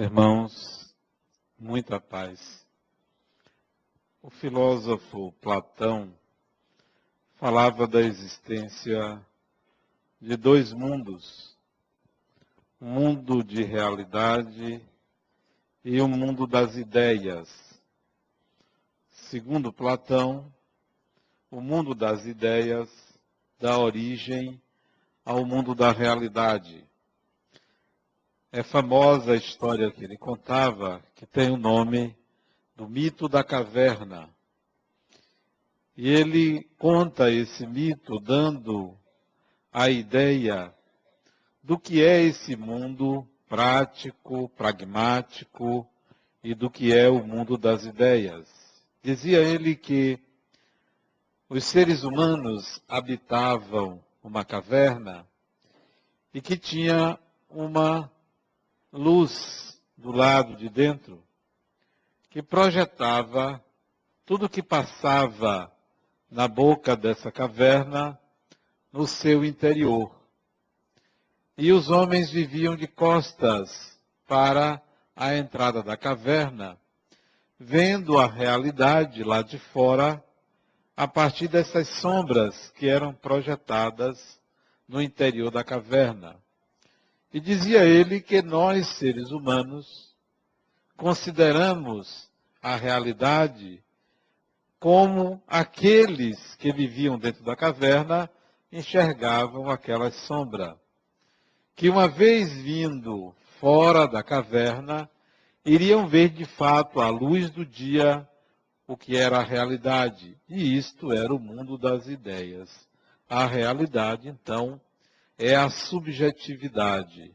Irmãos, muita paz. O filósofo Platão falava da existência de dois mundos: um mundo de realidade e um mundo das ideias. Segundo Platão, o mundo das ideias dá origem ao mundo da realidade. É famosa a história que ele contava, que tem o nome do mito da caverna. E ele conta esse mito dando a ideia do que é esse mundo prático, pragmático e do que é o mundo das ideias. Dizia ele que os seres humanos habitavam uma caverna e que tinha uma luz do lado de dentro que projetava tudo que passava na boca dessa caverna no seu interior. E os homens viviam de costas para a entrada da caverna, vendo a realidade lá de fora a partir dessas sombras que eram projetadas no interior da caverna. E dizia ele que nós, seres humanos, consideramos a realidade como aqueles que viviam dentro da caverna enxergavam aquela sombra. Que uma vez vindo fora da caverna, iriam ver de fato à luz do dia o que era a realidade. E isto era o mundo das ideias. A realidade, então, é a subjetividade.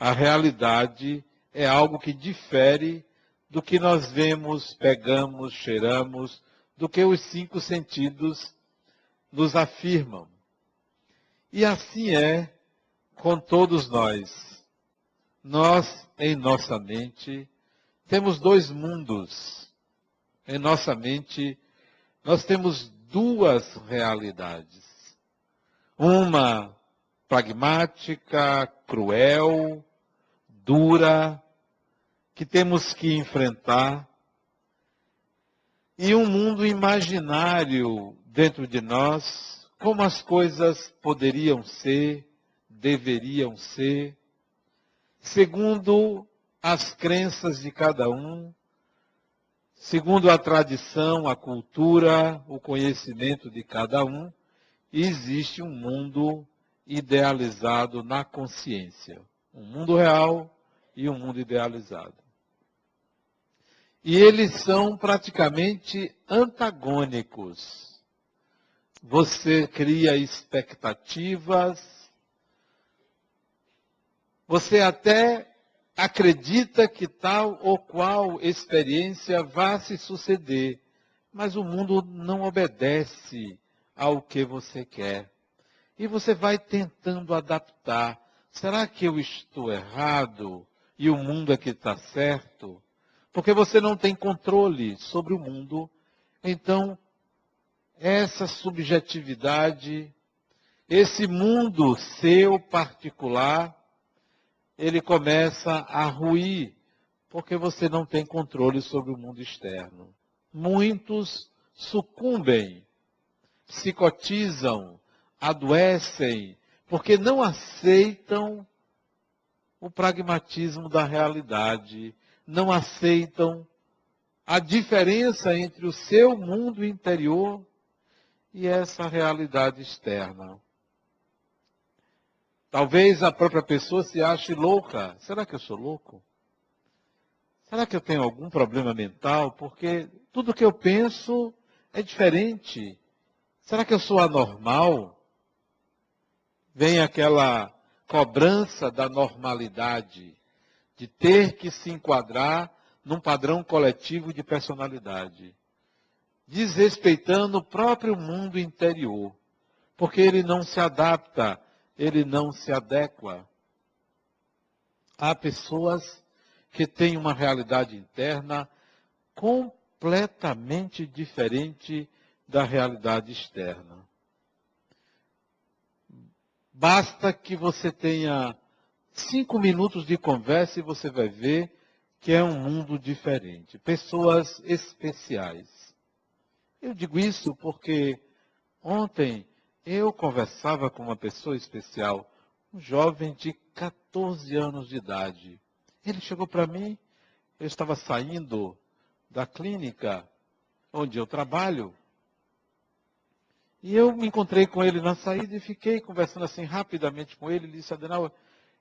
A realidade é algo que difere do que nós vemos, pegamos, cheiramos, do que os cinco sentidos nos afirmam. E assim é com todos nós. Nós, em nossa mente, temos dois mundos. Em nossa mente, nós temos duas realidades. Uma pragmática, cruel, dura, que temos que enfrentar, e um mundo imaginário dentro de nós, como as coisas poderiam ser, deveriam ser, segundo as crenças de cada um, segundo a tradição, a cultura, o conhecimento de cada um, existe um mundo idealizado na consciência. Um mundo real e um mundo idealizado. E eles são praticamente antagônicos. Você cria expectativas, você até acredita que tal ou qual experiência vá se suceder, mas o mundo não obedece ao que você quer. E você vai tentando adaptar. Será que eu estou errado e o mundo é que está certo? Porque você não tem controle sobre o mundo. Então, essa subjetividade, esse mundo seu particular, ele começa a ruir, porque você não tem controle sobre o mundo externo. Muitos sucumbem, psicotizam, adoecem, porque não aceitam o pragmatismo da realidade, não aceitam a diferença entre o seu mundo interior e essa realidade externa. Talvez a própria pessoa se ache louca. Será que eu sou louco? Será que eu tenho algum problema mental? Porque tudo que eu penso é diferente. Será que eu sou anormal? Vem aquela cobrança da normalidade, de ter que se enquadrar num padrão coletivo de personalidade, desrespeitando o próprio mundo interior, porque ele não se adapta, ele não se adequa. Há pessoas que têm uma realidade interna completamente diferente da realidade externa. Basta que você tenha cinco minutos de conversa e você vai ver que é um mundo diferente, pessoas especiais. Eu digo isso porque ontem eu conversava com uma pessoa especial, um jovem de 14 anos de idade. Ele chegou para mim, eu estava saindo da clínica onde eu trabalho, e eu me encontrei com ele na saída e fiquei conversando assim rapidamente com ele. Ele disse, Adenal,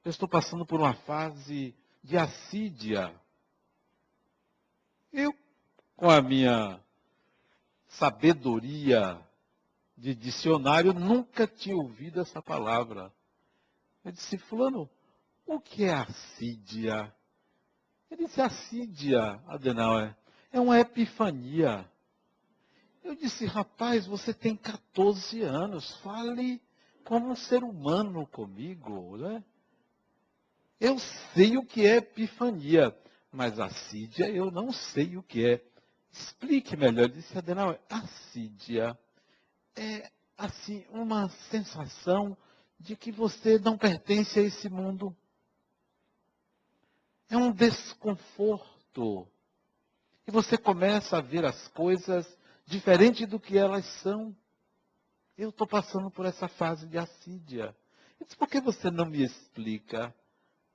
eu estou passando por uma fase de assídia. Eu, com a minha sabedoria de dicionário, nunca tinha ouvido essa palavra. Eu disse, fulano, o que é assídia? Ele disse, assídia, Adenauer, é uma epifania. Eu disse, rapaz, você tem 14 anos, fale como um ser humano comigo, né? Eu sei o que é epifania, mas assídia eu não sei o que é. Explique melhor. Disse, Adenauer, assídia é, assim, uma sensação de que você não pertence a esse mundo. É um desconforto. E você começa a ver as coisas diferente do que elas são. Eu estou passando por essa fase de assídia. Eu disse, por que você não me explica?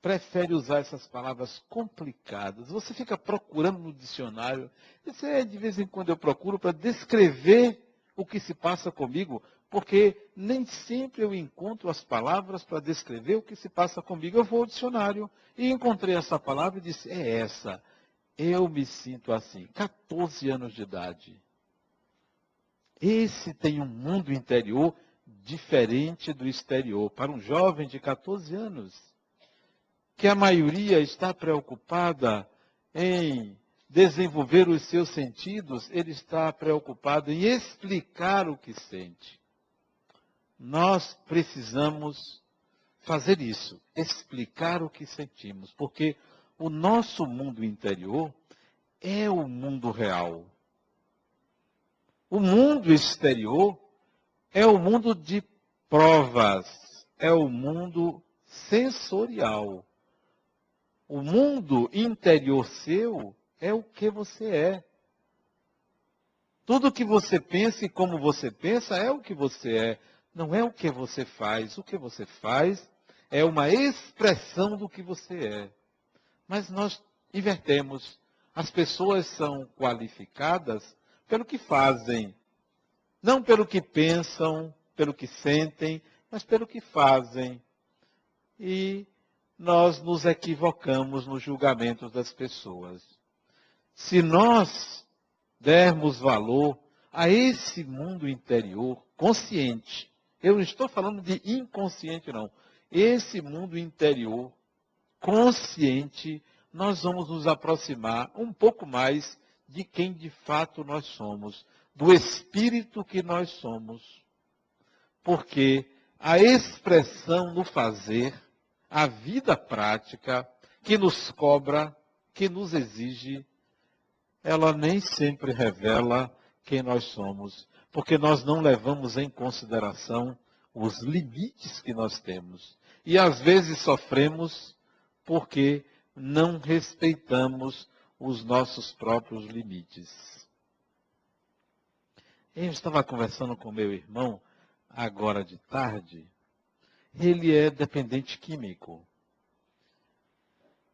Prefere usar essas palavras complicadas. Você fica procurando no dicionário. É de vez em quando eu procuro para descrever o que se passa comigo, porque nem sempre eu encontro as palavras para descrever o que se passa comigo. Eu vou ao dicionário e encontrei essa palavra e disse: é essa. Eu me sinto assim, 14 anos de idade. Esse tem um mundo interior diferente do exterior. Para um jovem de 14 anos, que a maioria está preocupada em desenvolver os seus sentidos, ele está preocupado em explicar o que sente. Nós precisamos fazer isso, explicar o que sentimos, porque o nosso mundo interior é o mundo real. O mundo exterior é o mundo de provas, é o mundo sensorial. O mundo interior seu é o que você é. Tudo que você pensa e como você pensa é o que você é, não é o que você faz. O que você faz é uma expressão do que você é. Mas nós invertemos. As pessoas são qualificadas pelo que fazem, não pelo que pensam, pelo que sentem, mas pelo que fazem. E nós nos equivocamos nos julgamentos das pessoas. Se nós dermos valor a esse mundo interior consciente, eu não estou falando de inconsciente, não. Esse mundo interior consciente, nós vamos nos aproximar um pouco mais de quem de fato nós somos, do espírito que nós somos. Porque a expressão no fazer, a vida prática, que nos cobra, que nos exige, ela nem sempre revela quem nós somos, porque nós não levamos em consideração os limites que nós temos. E às vezes sofremos porque não respeitamos os nossos próprios limites. Eu estava conversando com meu irmão agora de tarde. Ele é dependente químico.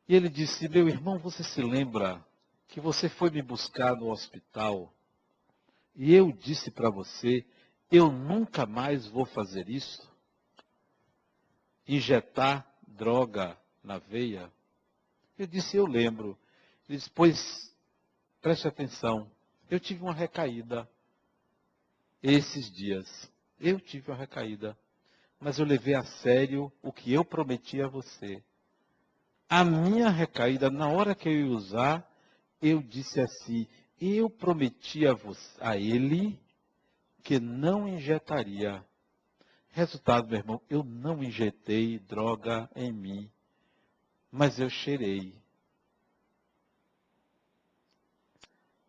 E ele disse: Meu irmão, você se lembra que você foi me buscar no hospital e eu disse para você, eu nunca mais vou fazer isso? Injetar droga na veia? Eu disse, eu lembro. Ele disse, pois, preste atenção, eu tive uma recaída esses dias. Eu tive uma recaída. Mas eu levei a sério o que eu prometi a você. A minha recaída, na hora que eu ia usar, eu disse assim: eu prometi a, você, a ele que não injetaria. Resultado, meu irmão, eu não injetei droga em mim, mas eu cheirei.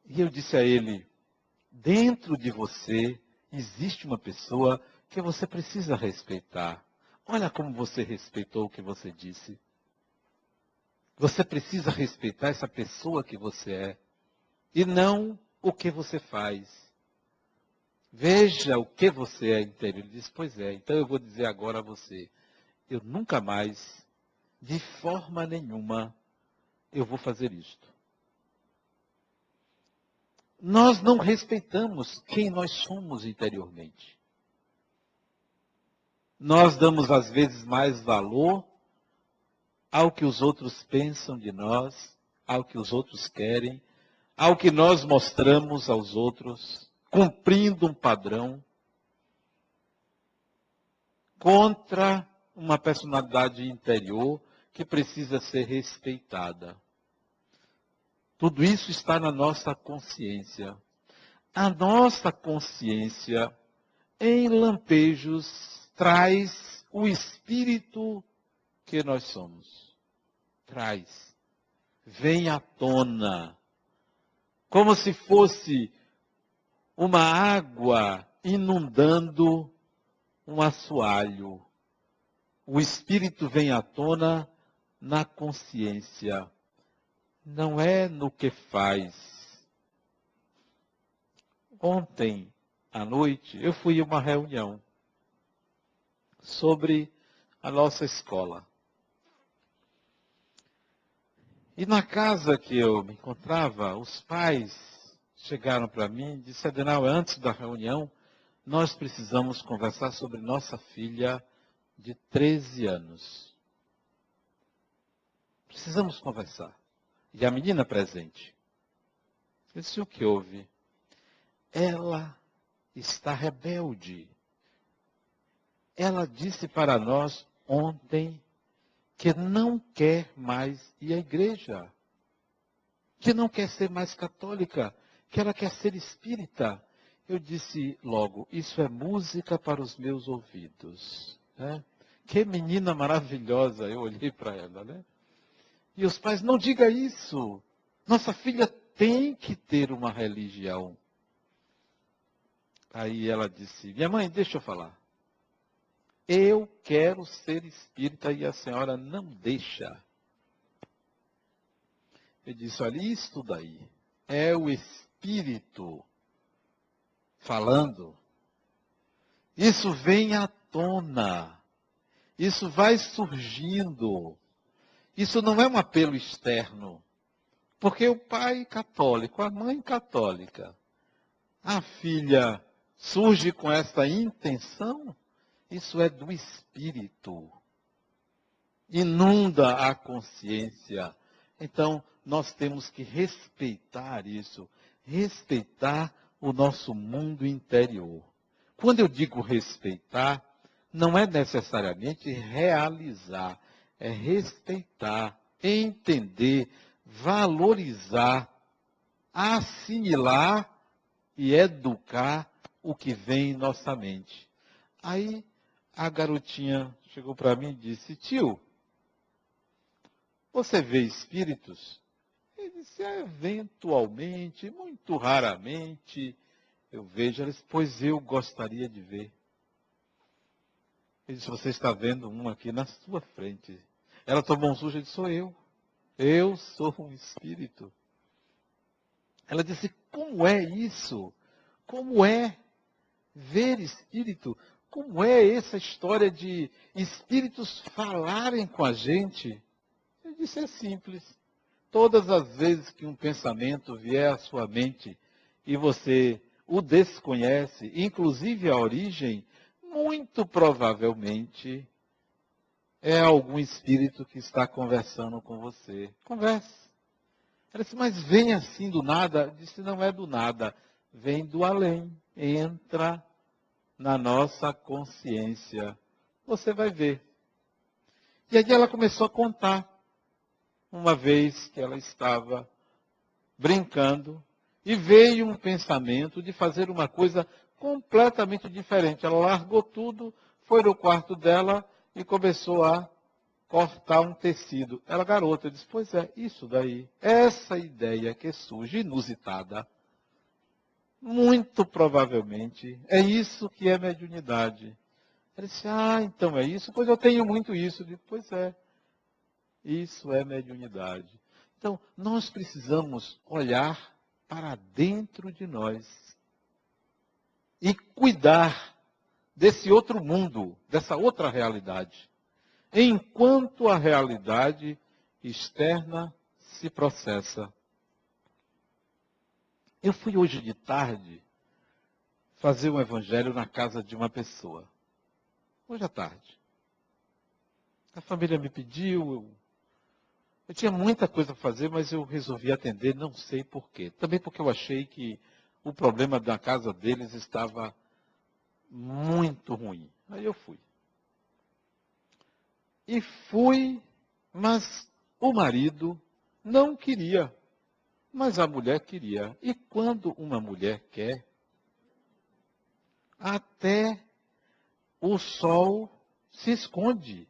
E eu disse a ele: dentro de você existe uma pessoa que você precisa respeitar. Olha como você respeitou o que você disse. Você precisa respeitar essa pessoa que você é e não o que você faz. Veja o que você é inteiro. Ele diz, pois é, então eu vou dizer agora a você, eu nunca mais, de forma nenhuma, eu vou fazer isto. Nós não respeitamos quem nós somos interiormente. Nós damos às vezes mais valor ao que os outros pensam de nós, ao que os outros querem, ao que nós mostramos aos outros, cumprindo um padrão, contra uma personalidade interior que precisa ser respeitada. Tudo isso está na nossa consciência. A nossa consciência, em lampejos, traz o espírito que nós somos. Traz. Vem à tona. Como se fosse uma água inundando um assoalho. O espírito vem à tona na consciência, não é no que faz. Ontem à noite eu fui a uma reunião sobre a nossa escola. E na casa que eu me encontrava, os pais chegaram para mim e disseram, Adenal, antes da reunião, nós precisamos conversar sobre nossa filha de 13 anos. Precisamos conversar. E a menina presente. Disse, o que houve? Ela está rebelde. Ela disse para nós ontem que não quer mais ir à igreja. Que não quer ser mais católica. Que ela quer ser espírita. Eu disse logo, isso é música para os meus ouvidos. Né? Que menina maravilhosa, eu olhei para ela, né? E os pais, não diga isso. Nossa filha tem que ter uma religião. Aí ela disse, minha mãe, deixa eu falar. Eu quero ser espírita e a senhora não deixa. Eu disse, olha, isso daí é o espírito falando. Isso vem à tona. Isso vai surgindo. Isso não é um apelo externo. Porque o pai católico, a mãe católica, a filha surge com essa intenção, isso é do espírito. Inunda a consciência. Então, nós temos que respeitar isso, respeitar o nosso mundo interior. Quando eu digo respeitar, não é necessariamente realizar, é respeitar, entender, valorizar, assimilar e educar o que vem em nossa mente. Aí a garotinha chegou para mim e disse: Tio, você vê espíritos? Ele disse: Eventualmente, muito raramente, eu vejo. Ela disse: Pois eu gostaria de ver. Ele disse: Você está vendo um aqui na sua frente. Ela tomou um sujo e disse: Sou eu. Eu sou um espírito. Ela disse: Como é isso? Como é ver espírito? Como é essa história de espíritos falarem com a gente? Eu disse: É simples. Todas as vezes que um pensamento vier à sua mente e você o desconhece, inclusive a origem, muito provavelmente é algum espírito que está conversando com você. Converse. Ela disse, mas vem assim do nada? Eu disse, não é do nada, vem do além. Entra na nossa consciência. Você vai ver. E aí ela começou a contar. Uma vez que ela estava brincando e veio um pensamento de fazer uma coisa completamente diferente. Ela largou tudo, foi no quarto dela e começou a cortar um tecido. Ela, garota, disse, pois é, isso daí, essa ideia que surge inusitada, muito provavelmente é isso que é mediunidade. Ela disse, ah, então é isso? Pois eu tenho muito isso. Eu disse, pois é. Isso é mediunidade. Então, nós precisamos olhar para dentro de nós e cuidar desse outro mundo, dessa outra realidade, enquanto a realidade externa se processa. Eu fui hoje de tarde fazer um evangelho na casa de uma pessoa. Hoje à tarde. A família me pediu, eu, eu tinha muita coisa para fazer, mas eu resolvi atender, não sei porquê. Também porque eu achei que o problema da casa deles estava muito ruim. Aí eu fui. E fui, mas o marido não queria, mas a mulher queria. E quando uma mulher quer, até o sol se esconde.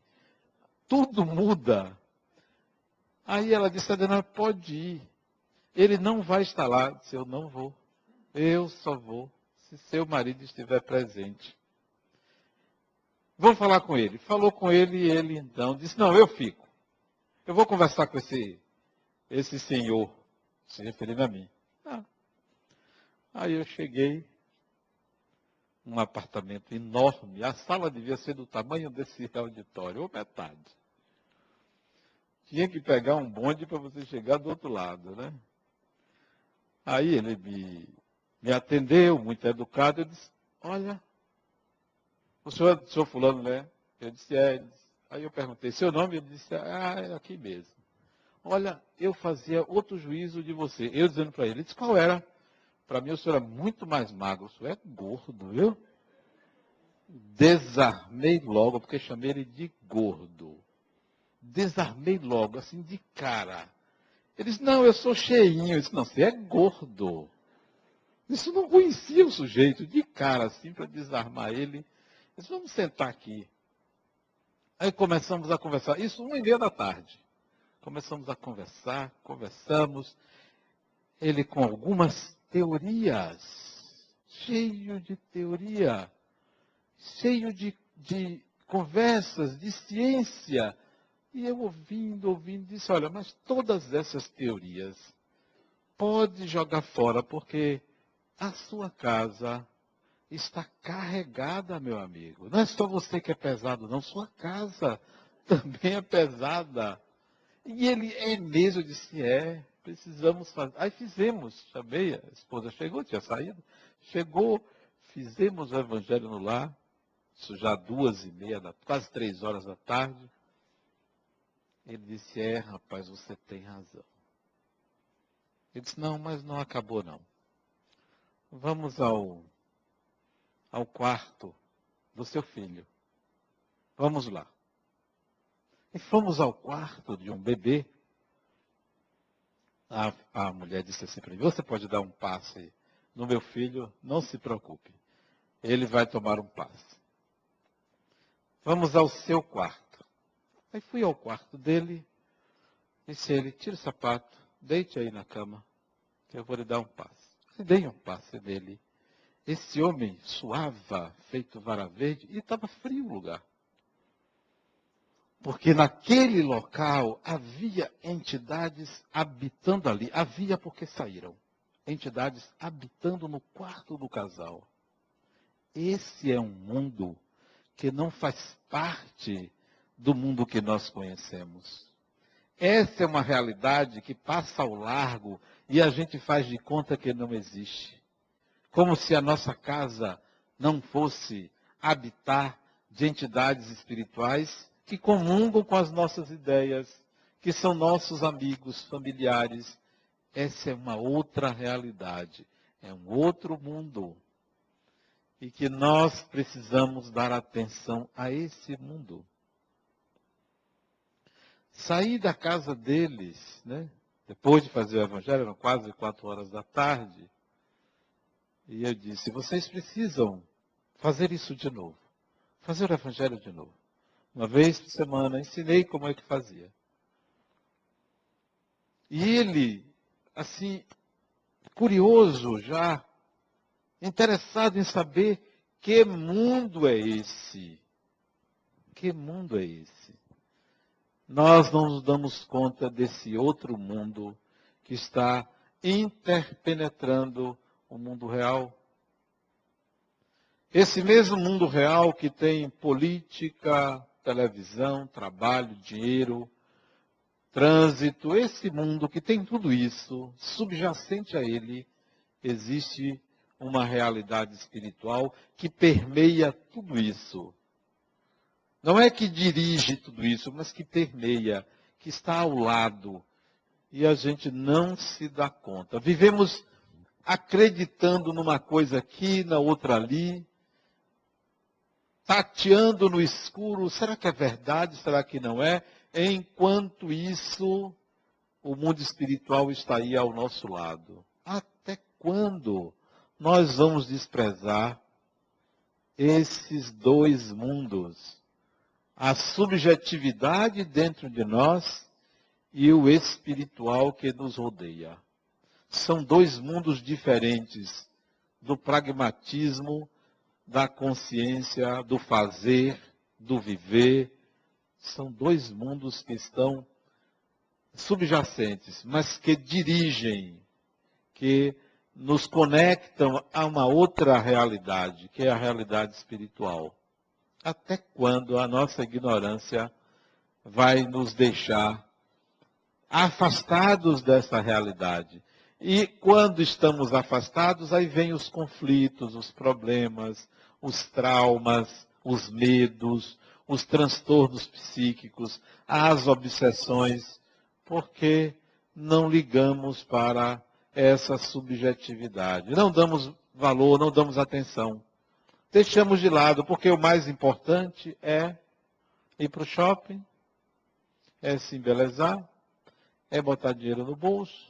Tudo muda. Aí ela disse, Adena, pode ir. Ele não vai estar lá. Eu disse, eu não vou. Eu só vou se seu marido estiver presente. Vamos falar com ele. Falou com ele e ele então disse, não, eu fico. Eu vou conversar com esse, esse senhor, se referindo a mim. Ah. Aí eu cheguei, um apartamento enorme, a sala devia ser do tamanho desse auditório, ou metade. Tinha que pegar um bonde para você chegar do outro lado, né? Aí ele me, me atendeu, muito educado, eu disse, olha, o senhor, o senhor fulano, né? Eu disse, é. Aí eu perguntei, seu nome? Ele disse, ah, é aqui mesmo. Olha, eu fazia outro juízo de você. Eu dizendo para ele, ele disse, qual era? Para mim o senhor é muito mais magro, o senhor é gordo, viu? Desarmei logo, porque chamei ele de gordo. Desarmei logo, assim, de cara. Ele disse, não, eu sou cheinho. Eu disse, não, você é gordo. Isso não conhecia o sujeito, de cara, assim, para desarmar ele. Disse, vamos sentar aqui. Aí começamos a conversar. Isso uma e meia da tarde. Começamos a conversar, conversamos. Ele com algumas teorias, cheio de teoria, cheio de, de conversas, de ciência. E eu ouvindo, ouvindo, disse, olha, mas todas essas teorias pode jogar fora, porque a sua casa está carregada, meu amigo. Não é só você que é pesado, não. Sua casa também é pesada. E ele é mesmo, eu disse, é, precisamos fazer. Aí fizemos, chamei, a esposa chegou, tinha saído, chegou, fizemos o evangelho no lar, isso já duas e meia, da, quase três horas da tarde. Ele disse, é, rapaz, você tem razão. Ele disse, não, mas não acabou não. Vamos ao ao quarto do seu filho. Vamos lá. E fomos ao quarto de um bebê. A, a mulher disse assim para mim: Você pode dar um passe no meu filho? Não se preocupe. Ele vai tomar um passe. Vamos ao seu quarto. Aí fui ao quarto dele. Disse ele: Tira o sapato, deite aí na cama, que eu vou lhe dar um passe. E dei um passe nele. Esse homem suava, feito vara verde, e estava frio o lugar. Porque naquele local havia entidades habitando ali. Havia porque saíram. Entidades habitando no quarto do casal. Esse é um mundo que não faz parte do mundo que nós conhecemos. Essa é uma realidade que passa ao largo e a gente faz de conta que não existe como se a nossa casa não fosse habitar de entidades espirituais que comungam com as nossas ideias, que são nossos amigos, familiares. Essa é uma outra realidade, é um outro mundo. E que nós precisamos dar atenção a esse mundo. Saí da casa deles, né? Depois de fazer o evangelho, eram quase quatro horas da tarde, e eu disse: vocês precisam fazer isso de novo. Fazer o evangelho de novo. Uma vez por semana, ensinei como é que fazia. E ele, assim, curioso já, interessado em saber que mundo é esse. Que mundo é esse? Nós não nos damos conta desse outro mundo que está interpenetrando o mundo real. Esse mesmo mundo real que tem política, televisão, trabalho, dinheiro, trânsito, esse mundo que tem tudo isso, subjacente a ele, existe uma realidade espiritual que permeia tudo isso. Não é que dirige tudo isso, mas que permeia, que está ao lado. E a gente não se dá conta. Vivemos acreditando numa coisa aqui, na outra ali, tateando no escuro. Será que é verdade? Será que não é? Enquanto isso, o mundo espiritual está aí ao nosso lado. Até quando nós vamos desprezar esses dois mundos? A subjetividade dentro de nós e o espiritual que nos rodeia. São dois mundos diferentes do pragmatismo da consciência, do fazer, do viver. São dois mundos que estão subjacentes, mas que dirigem, que nos conectam a uma outra realidade, que é a realidade espiritual. Até quando a nossa ignorância vai nos deixar afastados dessa realidade? E quando estamos afastados, aí vem os conflitos, os problemas, os traumas, os medos, os transtornos psíquicos, as obsessões, porque não ligamos para essa subjetividade. Não damos valor, não damos atenção. Deixamos de lado, porque o mais importante é ir para o shopping, é se embelezar, é botar dinheiro no bolso,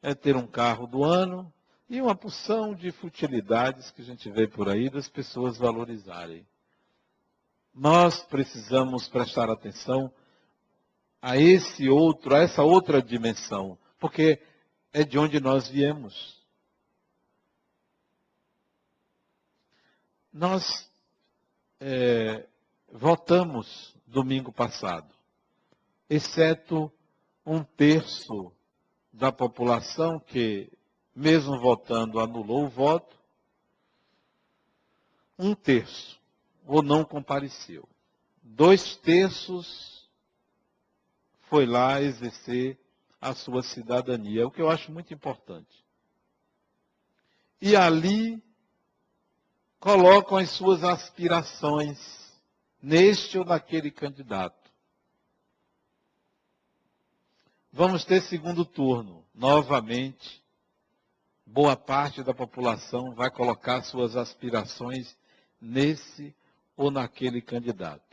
é ter um carro do ano e uma porção de futilidades que a gente vê por aí das pessoas valorizarem. Nós precisamos prestar atenção a esse outro, a essa outra dimensão, porque é de onde nós viemos. Nós é, votamos domingo passado, exceto um terço da população que, mesmo votando, anulou o voto, um terço ou não compareceu. Dois terços foi lá exercer a sua cidadania, o que eu acho muito importante. E ali colocam as suas aspirações neste ou naquele candidato. Vamos ter segundo turno. Novamente, boa parte da população vai colocar suas aspirações nesse ou naquele candidato.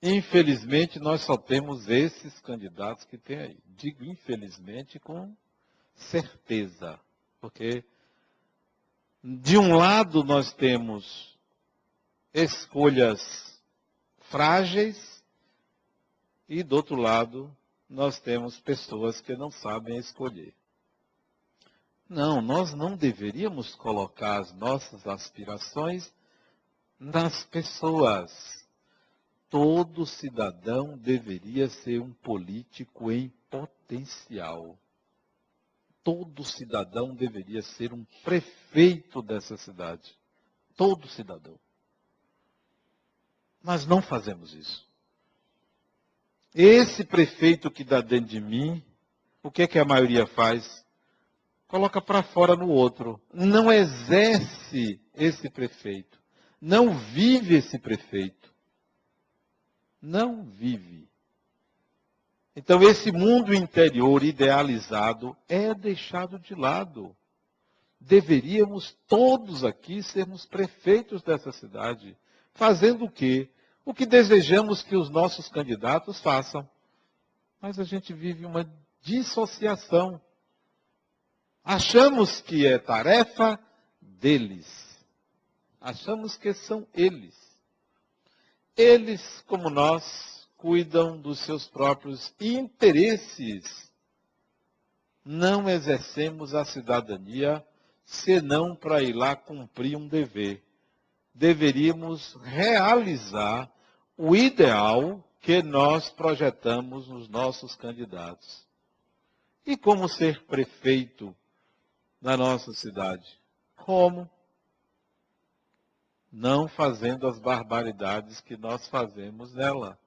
Infelizmente, nós só temos esses candidatos que tem aí. Digo infelizmente com certeza, porque de um lado nós temos escolhas frágeis e do outro lado, nós temos pessoas que não sabem escolher. Não, nós não deveríamos colocar as nossas aspirações nas pessoas. Todo cidadão deveria ser um político em potencial. Todo cidadão deveria ser um prefeito dessa cidade. Todo cidadão. Mas não fazemos isso. Esse prefeito que dá dentro de mim, o que é que a maioria faz? Coloca para fora no outro. Não exerce esse prefeito. Não vive esse prefeito. Não vive. Então, esse mundo interior idealizado é deixado de lado. Deveríamos todos aqui sermos prefeitos dessa cidade. Fazendo o quê? o que desejamos que os nossos candidatos façam. Mas a gente vive uma dissociação. Achamos que é tarefa deles. Achamos que são eles. Eles, como nós, cuidam dos seus próprios interesses. Não exercemos a cidadania senão para ir lá cumprir um dever. Deveríamos realizar o ideal que nós projetamos nos nossos candidatos. E como ser prefeito na nossa cidade? Como? Não fazendo as barbaridades que nós fazemos nela.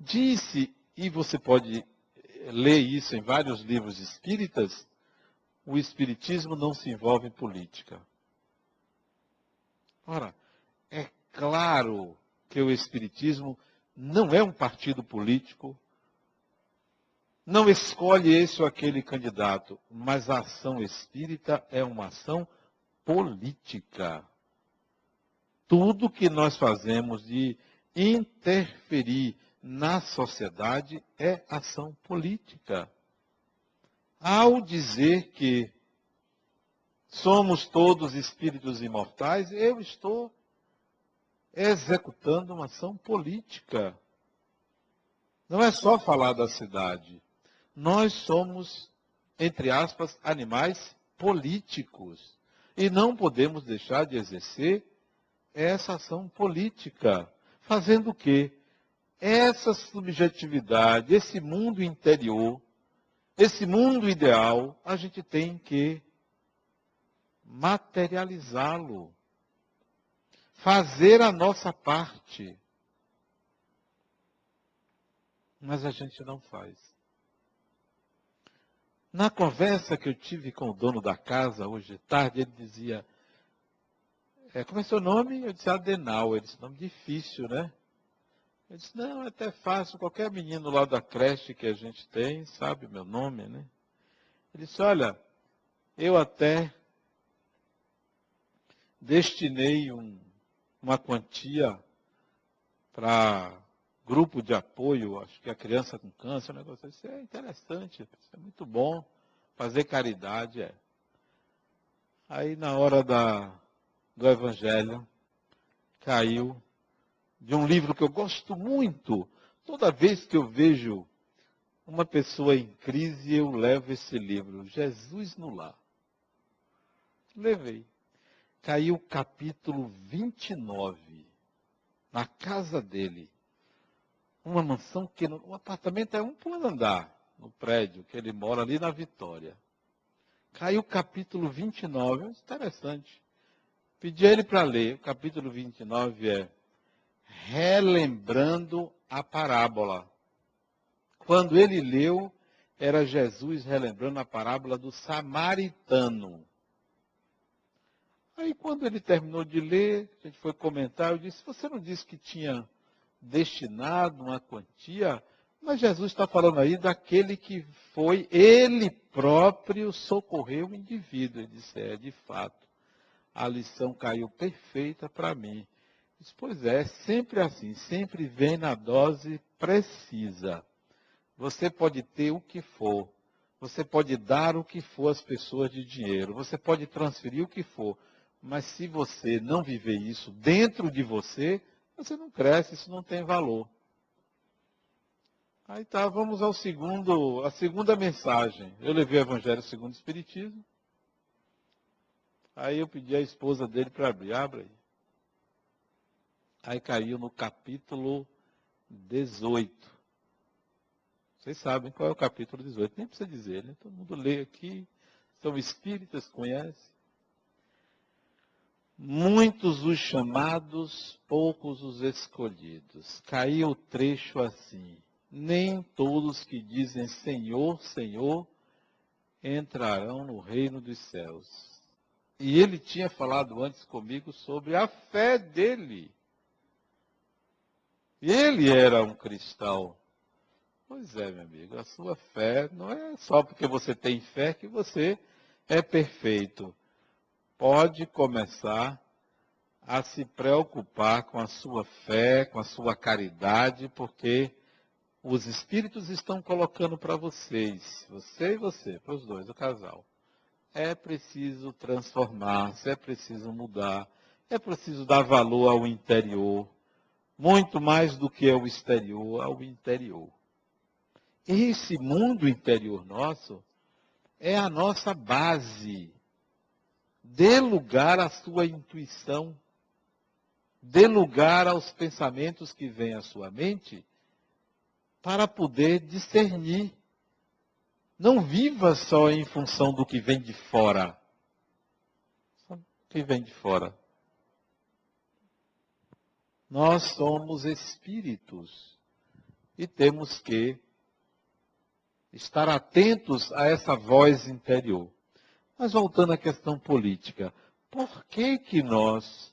Disse, e você pode ler isso em vários livros espíritas, o espiritismo não se envolve em política. Ora, é claro que o espiritismo não é um partido político, não escolhe esse ou aquele candidato, mas a ação espírita é uma ação política. Tudo que nós fazemos de interferir na sociedade é ação política. Ao dizer que somos todos espíritos imortais, eu estou executando uma ação política. Não é só falar da cidade. Nós somos, entre aspas, animais políticos. E não podemos deixar de exercer essa ação política. Fazendo o quê? Essa subjetividade, esse mundo interior, esse mundo ideal, a gente tem que materializá-lo. Fazer a nossa parte. Mas a gente não faz. Na conversa que eu tive com o dono da casa hoje de tarde, ele dizia: é, Como é seu nome? Eu disse Adenal. Ele disse: Nome difícil, né? Eu disse: Não, é até fácil. Qualquer menino lá da creche que a gente tem sabe meu nome, né? Ele disse: Olha, eu até destinei um, uma quantia para grupo de apoio, acho que a criança com câncer, um negócio isso é interessante, é muito bom. Fazer caridade é. Aí na hora da, do Evangelho, caiu de um livro que eu gosto muito. Toda vez que eu vejo uma pessoa em crise, eu levo esse livro, Jesus no Lar. Levei. Caiu o capítulo 29, na casa dele uma mansão que o apartamento é um por andar no prédio que ele mora ali na Vitória. Caiu o capítulo 29, interessante. Pedi a ele para ler. O capítulo 29 é Relembrando a parábola. Quando ele leu, era Jesus relembrando a parábola do samaritano. Aí, quando ele terminou de ler, a gente foi comentar, eu disse: Você não disse que tinha destinado uma quantia, mas Jesus está falando aí daquele que foi, ele próprio socorreu o indivíduo. Ele disse, é, de fato, a lição caiu perfeita para mim. Pois é, sempre assim, sempre vem na dose precisa. Você pode ter o que for, você pode dar o que for às pessoas de dinheiro, você pode transferir o que for, mas se você não viver isso dentro de você, você não cresce, isso não tem valor. Aí tá, vamos ao segundo, a segunda mensagem. Eu levei o Evangelho segundo o Espiritismo. Aí eu pedi à esposa dele para abrir, abre aí. Aí caiu no capítulo 18. Vocês sabem qual é o capítulo 18, nem precisa dizer, né? Todo mundo lê aqui, são espíritas, conhecem. Muitos os chamados, poucos os escolhidos. Caiu o trecho assim. Nem todos que dizem Senhor, Senhor, entrarão no reino dos céus. E ele tinha falado antes comigo sobre a fé dele. Ele era um cristão. Pois é, meu amigo, a sua fé não é só porque você tem fé que você é perfeito pode começar a se preocupar com a sua fé, com a sua caridade, porque os espíritos estão colocando para vocês, você e você, para os dois, o casal. É preciso transformar-se, é preciso mudar, é preciso dar valor ao interior, muito mais do que ao exterior, ao interior. Esse mundo interior nosso é a nossa base Dê lugar à sua intuição. dê lugar aos pensamentos que vêm à sua mente para poder discernir. Não viva só em função do que vem de fora. Do que vem de fora. Nós somos espíritos e temos que estar atentos a essa voz interior. Mas voltando à questão política, por que que nós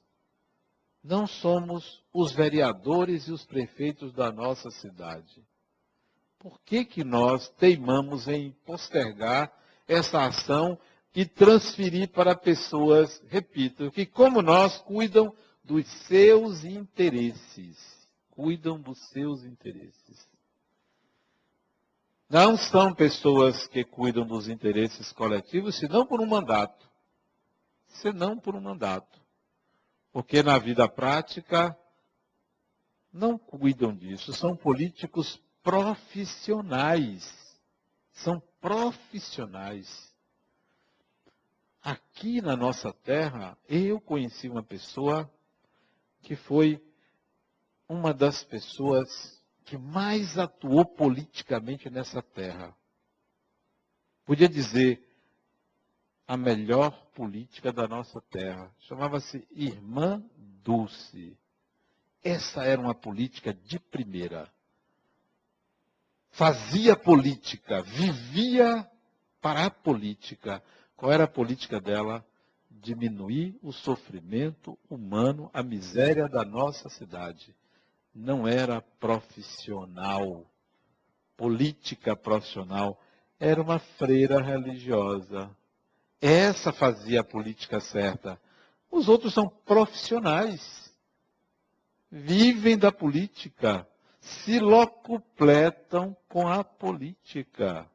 não somos os vereadores e os prefeitos da nossa cidade? Por que que nós teimamos em postergar essa ação e transferir para pessoas, repito, que como nós cuidam dos seus interesses, cuidam dos seus interesses. Não são pessoas que cuidam dos interesses coletivos, senão por um mandato. Senão por um mandato. Porque na vida prática não cuidam disso. São políticos profissionais. São profissionais. Aqui na nossa terra, eu conheci uma pessoa que foi uma das pessoas que mais atuou politicamente nessa terra. Podia dizer a melhor política da nossa terra. Chamava-se Irmã Dulce. Essa era uma política de primeira. Fazia política, vivia para a política. Qual era a política dela? Diminuir o sofrimento humano, a miséria da nossa cidade não era profissional, política profissional, era uma freira religiosa. Essa fazia a política certa. Os outros são profissionais. Vivem da política. Se locupletam com a política.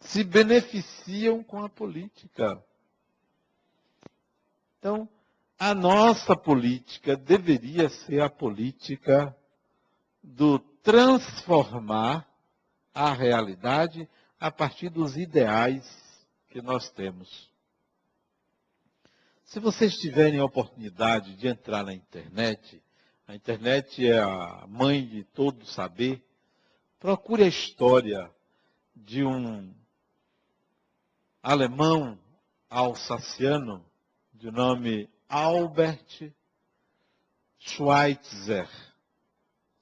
Se beneficiam com a política. Então, a nossa política deveria ser a política do transformar a realidade a partir dos ideais que nós temos. Se vocês tiverem a oportunidade de entrar na internet, a internet é a mãe de todo saber, procure a história de um alemão alsaciano de nome Albert Schweitzer.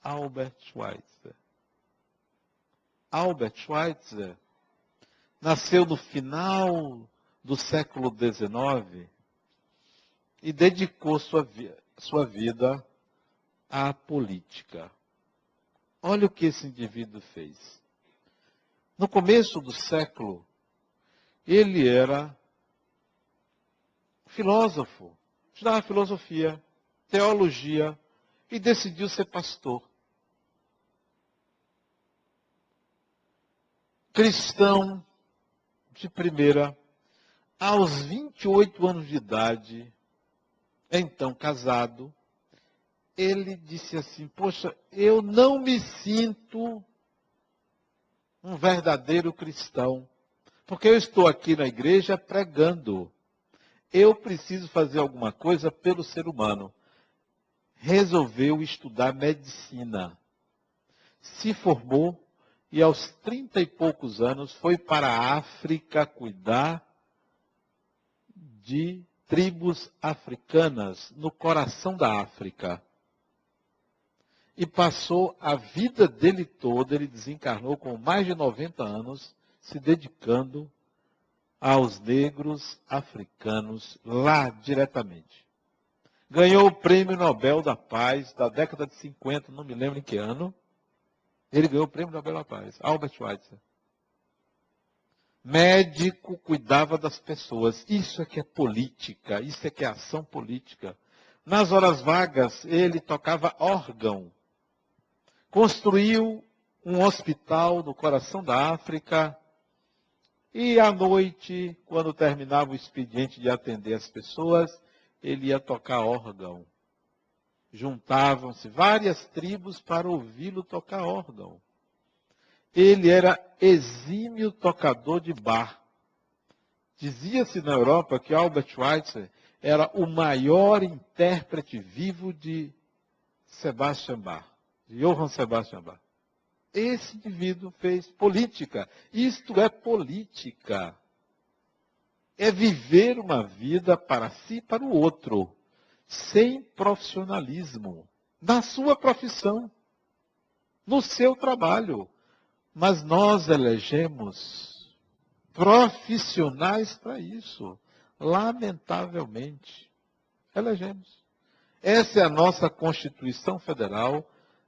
Albert Schweitzer. Albert Schweitzer nasceu no final do século XIX e dedicou sua, sua vida à política. Olha o que esse indivíduo fez. No começo do século, ele era filósofo, estudava filosofia, teologia e decidiu ser pastor. Cristão de primeira, aos 28 anos de idade, então casado, ele disse assim: Poxa, eu não me sinto um verdadeiro cristão, porque eu estou aqui na igreja pregando eu preciso fazer alguma coisa pelo ser humano. Resolveu estudar medicina. Se formou e aos trinta e poucos anos foi para a África cuidar de tribos africanas no coração da África. E passou a vida dele toda, ele desencarnou com mais de 90 anos, se dedicando aos negros africanos lá diretamente. Ganhou o Prêmio Nobel da Paz da década de 50, não me lembro em que ano. Ele ganhou o Prêmio Nobel da Paz, Albert Schweitzer. Médico cuidava das pessoas. Isso é que é política, isso é que é ação política. Nas horas vagas, ele tocava órgão. Construiu um hospital no coração da África, e à noite, quando terminava o expediente de atender as pessoas, ele ia tocar órgão. Juntavam-se várias tribos para ouvi-lo tocar órgão. Ele era exímio tocador de bar. Dizia-se na Europa que Albert Schweitzer era o maior intérprete vivo de Sebastian Bach, de Johann Sebastian Bach. Esse indivíduo fez política. Isto é política. É viver uma vida para si e para o outro, sem profissionalismo, na sua profissão, no seu trabalho. Mas nós elegemos profissionais para isso. Lamentavelmente. Elegemos. Essa é a nossa Constituição Federal,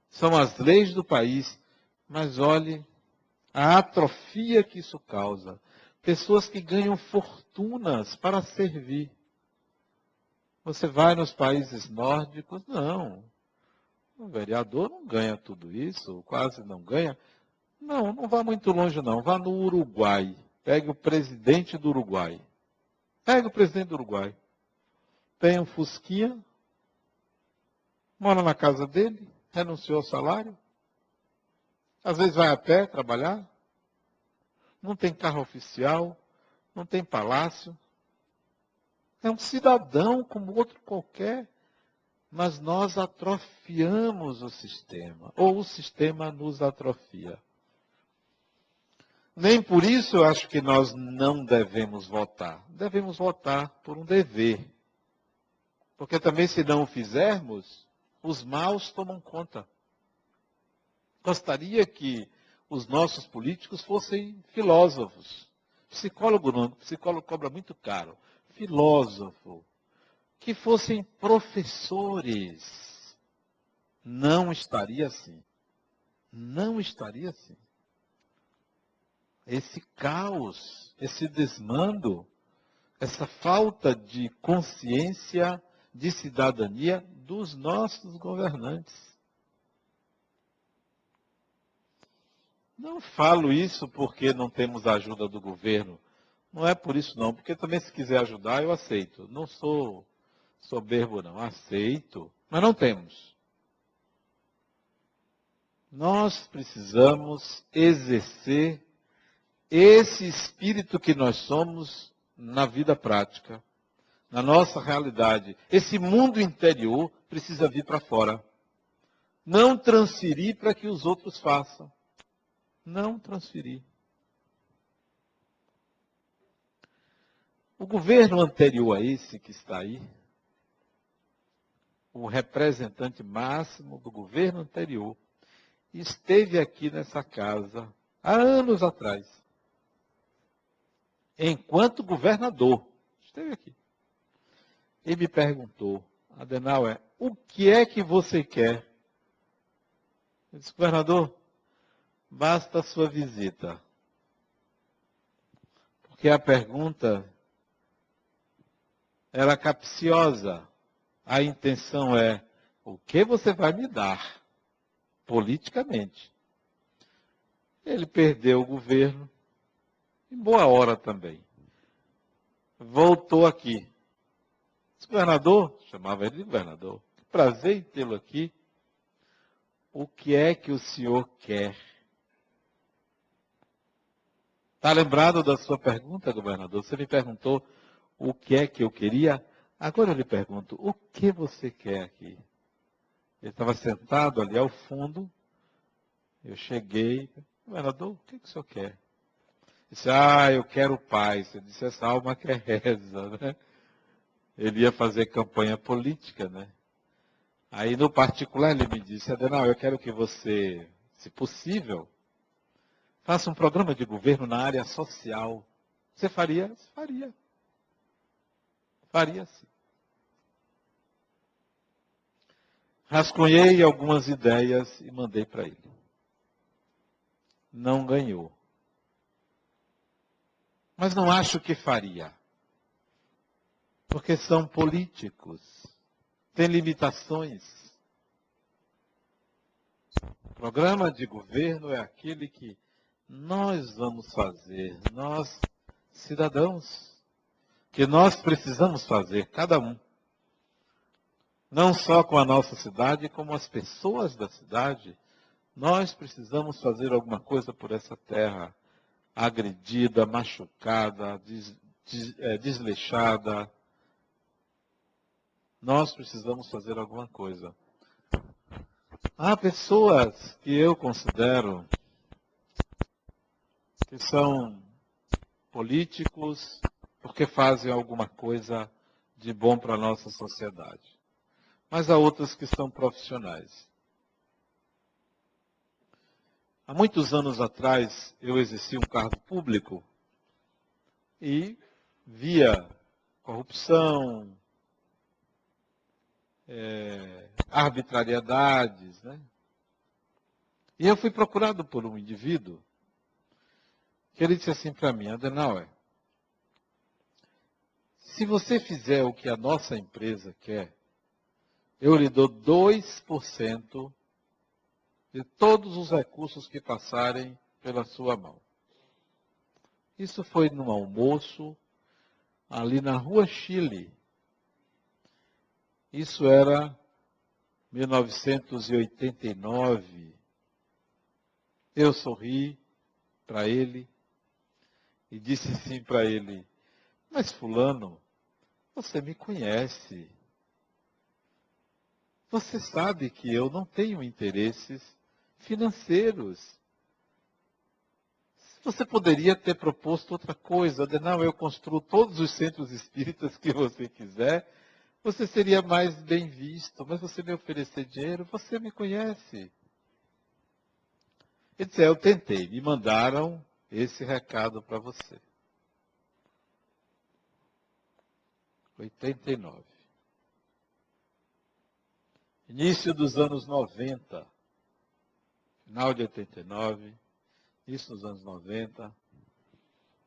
são as leis do país. Mas olhe a atrofia que isso causa. Pessoas que ganham fortunas para servir. Você vai nos países nórdicos, não. O vereador não ganha tudo isso, quase não ganha. Não, não vá muito longe, não. Vá no Uruguai. Pegue o presidente do Uruguai. Pegue o presidente do Uruguai. Tem um Fusquinha. Mora na casa dele. Renunciou ao salário. Às vezes vai a pé trabalhar. Não tem carro oficial. Não tem palácio. É um cidadão como outro qualquer. Mas nós atrofiamos o sistema. Ou o sistema nos atrofia. Nem por isso eu acho que nós não devemos votar. Devemos votar por um dever. Porque também, se não o fizermos, os maus tomam conta. Gostaria que os nossos políticos fossem filósofos. Psicólogo não, psicólogo cobra muito caro. Filósofo. Que fossem professores. Não estaria assim. Não estaria assim esse caos, esse desmando, essa falta de consciência, de cidadania dos nossos governantes. Não falo isso porque não temos a ajuda do governo. Não é por isso não, porque também se quiser ajudar, eu aceito. Não sou soberbo não, aceito, mas não temos. Nós precisamos exercer esse espírito que nós somos na vida prática, na nossa realidade, esse mundo interior precisa vir para fora. Não transferir para que os outros façam. Não transferir. O governo anterior a esse que está aí, o representante máximo do governo anterior, esteve aqui nessa casa há anos atrás enquanto governador, esteve aqui. E me perguntou, Adenauer, o que é que você quer? Eu disse, governador, basta a sua visita. Porque a pergunta era capciosa. A intenção é, o que você vai me dar politicamente? Ele perdeu o governo, em boa hora também. Voltou aqui. Esse governador, chamava ele de governador, prazer em tê-lo aqui. O que é que o senhor quer? Está lembrado da sua pergunta, governador? Você me perguntou o que é que eu queria. Agora eu lhe pergunto, o que você quer aqui? Ele estava sentado ali ao fundo. Eu cheguei. Governador, o que, é que o senhor quer? Disse, ah, eu quero paz. Eu disse, essa alma que reza, né? Ele ia fazer campanha política, né? Aí, no particular, ele me disse, Adenal, eu quero que você, se possível, faça um programa de governo na área social. Você faria? Faria. Faria sim. Rascunhei algumas ideias e mandei para ele. Não ganhou mas não acho que faria. Porque são políticos, têm limitações. O programa de governo é aquele que nós vamos fazer, nós, cidadãos, que nós precisamos fazer, cada um. Não só com a nossa cidade, como as pessoas da cidade, nós precisamos fazer alguma coisa por essa terra agredida, machucada, des, des, é, desleixada, nós precisamos fazer alguma coisa. Há pessoas que eu considero que são políticos porque fazem alguma coisa de bom para a nossa sociedade. Mas há outras que são profissionais. Há muitos anos atrás, eu exerci um cargo público e via corrupção, é, arbitrariedades. Né? E eu fui procurado por um indivíduo ele disse assim para mim, Adenauer, se você fizer o que a nossa empresa quer, eu lhe dou 2% de todos os recursos que passarem pela sua mão. Isso foi num almoço ali na Rua Chile. Isso era 1989. Eu sorri para ele e disse assim para ele: Mas, Fulano, você me conhece. Você sabe que eu não tenho interesses financeiros. Você poderia ter proposto outra coisa, não, eu construo todos os centros espíritas que você quiser, você seria mais bem visto, mas você me oferecer dinheiro, você me conhece. Ele disse, é, eu tentei, me mandaram esse recado para você. 89. Início dos anos 90. Final de 89. Início dos anos 90.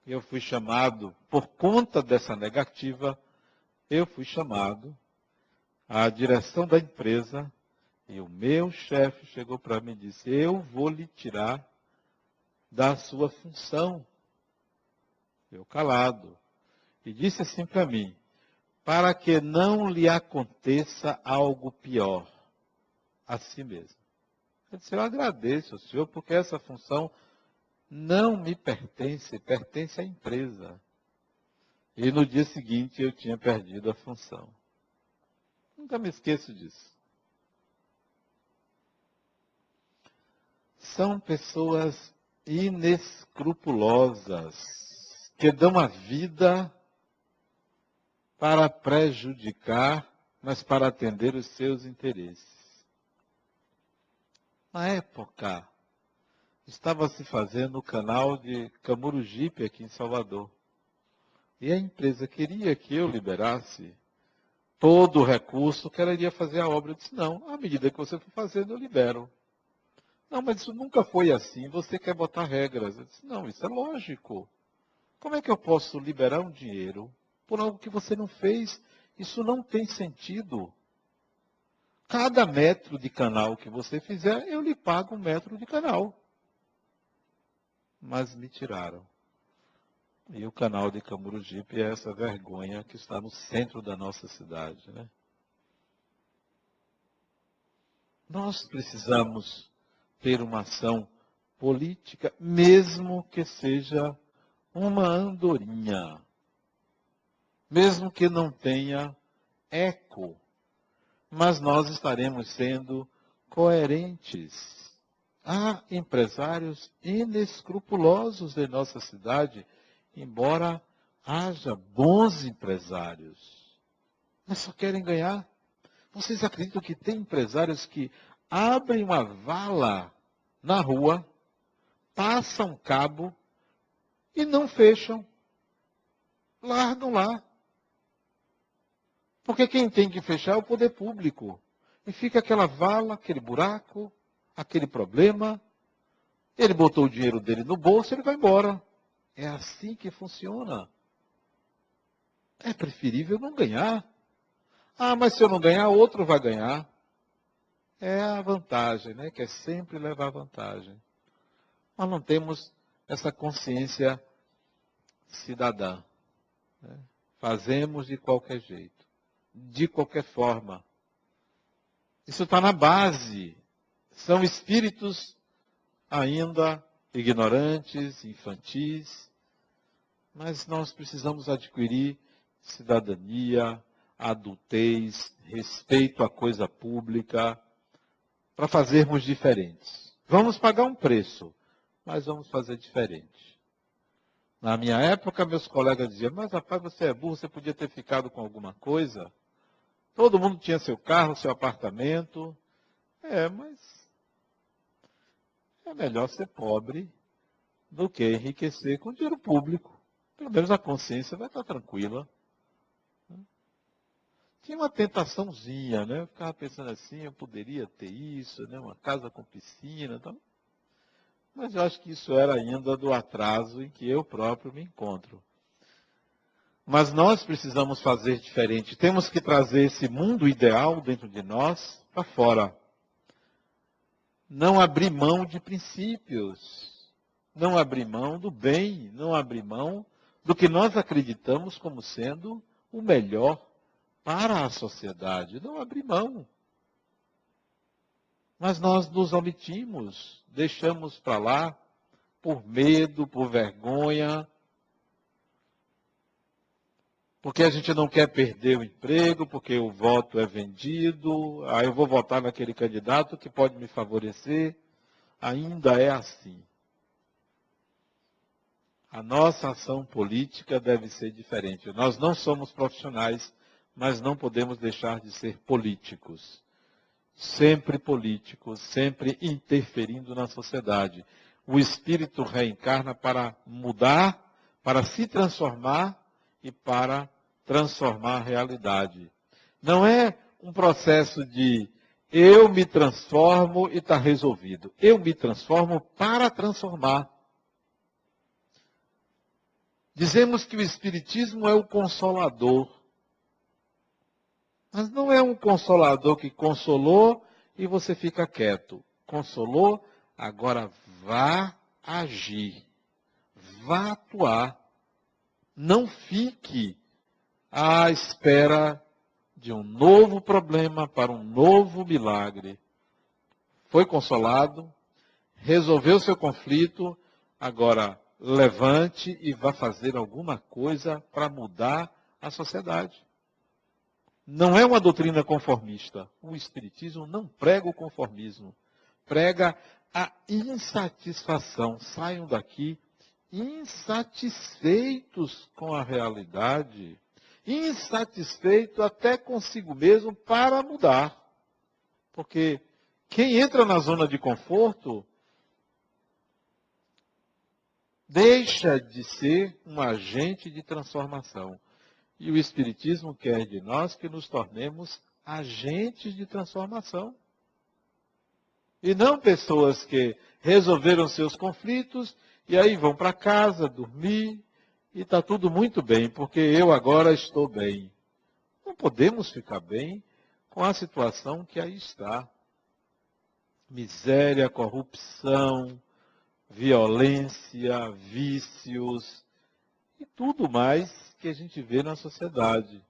Eu fui chamado, por conta dessa negativa, eu fui chamado à direção da empresa e o meu chefe chegou para mim e disse: Eu vou lhe tirar da sua função. Eu calado. E disse assim para mim: para que não lhe aconteça algo pior a si mesmo. Eu disse, eu agradeço ao senhor, porque essa função não me pertence, pertence à empresa. E no dia seguinte eu tinha perdido a função. Nunca me esqueço disso. São pessoas inescrupulosas que dão a vida para prejudicar, mas para atender os seus interesses. Na época, estava se fazendo o canal de Camurugipe aqui em Salvador. E a empresa queria que eu liberasse todo o recurso que ela iria fazer a obra. Eu disse, não, à medida que você for fazendo, eu libero. Não, mas isso nunca foi assim, você quer botar regras. Eu disse, não, isso é lógico. Como é que eu posso liberar um dinheiro por algo que você não fez. Isso não tem sentido. Cada metro de canal que você fizer, eu lhe pago um metro de canal. Mas me tiraram. E o canal de Camurugipe é essa vergonha que está no centro da nossa cidade. Né? Nós precisamos ter uma ação política, mesmo que seja uma andorinha mesmo que não tenha eco, mas nós estaremos sendo coerentes. Há empresários inescrupulosos em nossa cidade, embora haja bons empresários, mas só querem ganhar. Vocês acreditam que tem empresários que abrem uma vala na rua, passam cabo e não fecham? Largam lá. Porque quem tem que fechar é o poder público. E fica aquela vala, aquele buraco, aquele problema. Ele botou o dinheiro dele no bolso, ele vai embora. É assim que funciona. É preferível não ganhar. Ah, mas se eu não ganhar, outro vai ganhar. É a vantagem, né? Que é sempre levar vantagem. Nós não temos essa consciência cidadã. Né? Fazemos de qualquer jeito de qualquer forma. Isso está na base. São espíritos ainda ignorantes, infantis, mas nós precisamos adquirir cidadania, adultez, respeito à coisa pública, para fazermos diferentes. Vamos pagar um preço, mas vamos fazer diferente. Na minha época, meus colegas diziam, mas rapaz, você é burro, você podia ter ficado com alguma coisa. Todo mundo tinha seu carro, seu apartamento. É, mas é melhor ser pobre do que enriquecer com dinheiro público. Pelo menos a consciência vai estar tranquila. Tinha uma tentaçãozinha, né? Eu ficava pensando assim, eu poderia ter isso, né? Uma casa com piscina. Então... Mas eu acho que isso era ainda do atraso em que eu próprio me encontro. Mas nós precisamos fazer diferente. Temos que trazer esse mundo ideal dentro de nós para fora. Não abrir mão de princípios. Não abrir mão do bem. Não abrir mão do que nós acreditamos como sendo o melhor para a sociedade. Não abrir mão. Mas nós nos omitimos, deixamos para lá por medo, por vergonha, porque a gente não quer perder o emprego, porque o voto é vendido, aí eu vou votar naquele candidato que pode me favorecer. Ainda é assim. A nossa ação política deve ser diferente. Nós não somos profissionais, mas não podemos deixar de ser políticos sempre político, sempre interferindo na sociedade. O espírito reencarna para mudar, para se transformar e para transformar a realidade. Não é um processo de eu me transformo e está resolvido. Eu me transformo para transformar. Dizemos que o Espiritismo é o consolador. Mas não é um consolador que consolou e você fica quieto. Consolou, agora vá agir. Vá atuar. Não fique à espera de um novo problema para um novo milagre. Foi consolado, resolveu seu conflito, agora levante e vá fazer alguma coisa para mudar a sociedade. Não é uma doutrina conformista. O Espiritismo não prega o conformismo. Prega a insatisfação. Saiam daqui insatisfeitos com a realidade. Insatisfeito até consigo mesmo para mudar. Porque quem entra na zona de conforto deixa de ser um agente de transformação. E o Espiritismo quer de nós que nos tornemos agentes de transformação. E não pessoas que resolveram seus conflitos e aí vão para casa dormir e está tudo muito bem, porque eu agora estou bem. Não podemos ficar bem com a situação que aí está. Miséria, corrupção, violência, vícios e tudo mais que a gente vê na sociedade.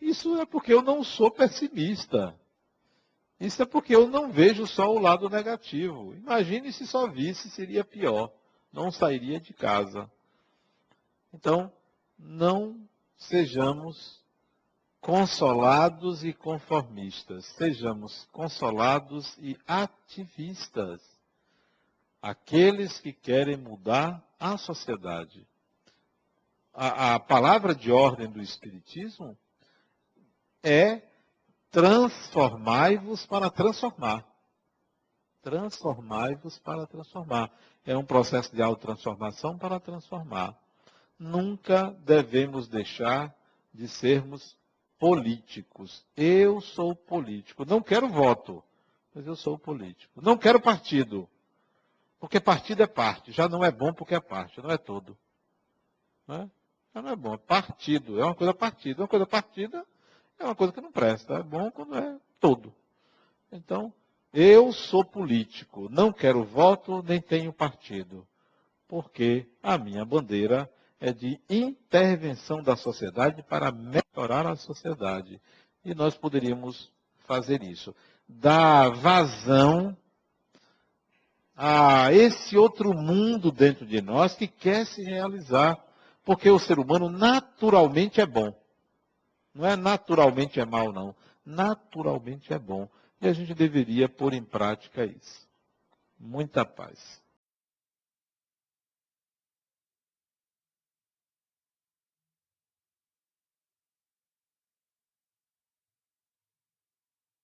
Isso é porque eu não sou pessimista. Isso é porque eu não vejo só o lado negativo. Imagine se só visse, seria pior. Não sairia de casa. Então, não sejamos consolados e conformistas. Sejamos consolados e ativistas. Aqueles que querem mudar a sociedade a, a palavra de ordem do Espiritismo é transformai-vos para transformar. Transformai-vos para transformar. É um processo de autotransformação para transformar. Nunca devemos deixar de sermos políticos. Eu sou político. Não quero voto, mas eu sou político. Não quero partido, porque partido é parte. Já não é bom porque é parte, não é todo. Não é? Não é bom, é partido. É uma coisa partida. Uma coisa partida é uma coisa que não presta. É bom quando é todo. Então, eu sou político, não quero voto, nem tenho partido. Porque a minha bandeira é de intervenção da sociedade para melhorar a sociedade. E nós poderíamos fazer isso. Dar vazão a esse outro mundo dentro de nós que quer se realizar porque o ser humano naturalmente é bom. Não é naturalmente é mal, não. Naturalmente é bom. E a gente deveria pôr em prática isso. Muita paz.